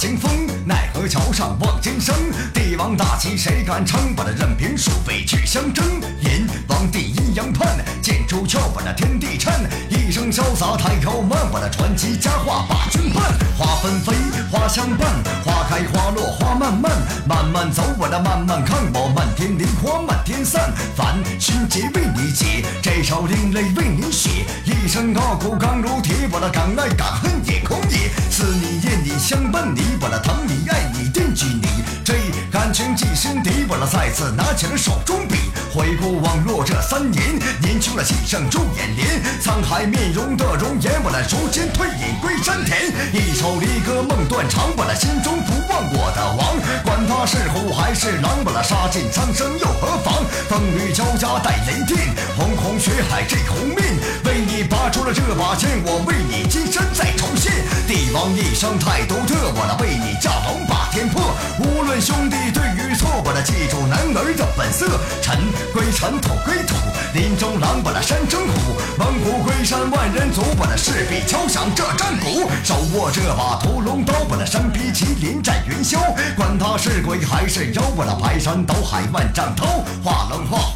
清风，奈何桥上望金生。帝王大旗谁敢称？把那任凭数辈去相争。阎王第阴阳判，剑出鞘把那天地颤。一生潇洒太高慢，把那传奇佳话把君伴。花纷飞，花相伴，花开花落花漫漫。慢慢走，我那慢慢看，我漫天梨花漫天散。烦心结为你解，这首另类为你写。一生傲骨刚如铁，我那敢爱敢恨。相伴你，我了疼你爱你惦记你。这感情记心底，我了再次拿起了手中笔，回顾网络这三年，年轻了气盛入眼帘，沧海面容的容颜，我了如今退隐归山田。一首离歌梦断肠，我了心中不忘我的王，管他是虎还是狼，我了杀尽苍生又何妨？风雨交加带雷电，红红血海这红面，为你拔出了这把剑，我为你金身再一生太独特，我那为你驾龙把天破。无论兄弟对与错，我那记住男儿的本色。尘归尘，土归土，林中狼把那山中虎，猛虎归山万人族，我那势必敲响这战鼓。手握这把屠龙刀，我那身披麒麟战云霄。管他是鬼还是妖，我那排山倒海万丈涛。画龙画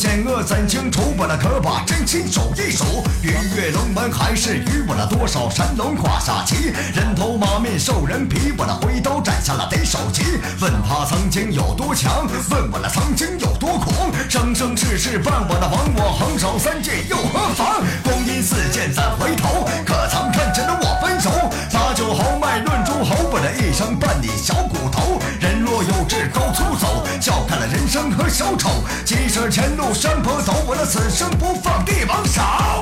险恶怎清楚？我那可把真心数一数。鱼跃龙门还是鱼？我那多少神龙跨下旗，人头马面兽人皮。我那挥刀斩下了贼首级。问他曾经有多强？问我那曾经有多狂？生生世世伴我那亡我横扫三界又何妨？光阴似箭再回头，可曾看见了我分手？把酒豪迈论诸侯，我那一生伴你小骨头。和小丑，即使前路山坡走，我的此生不放帝王少。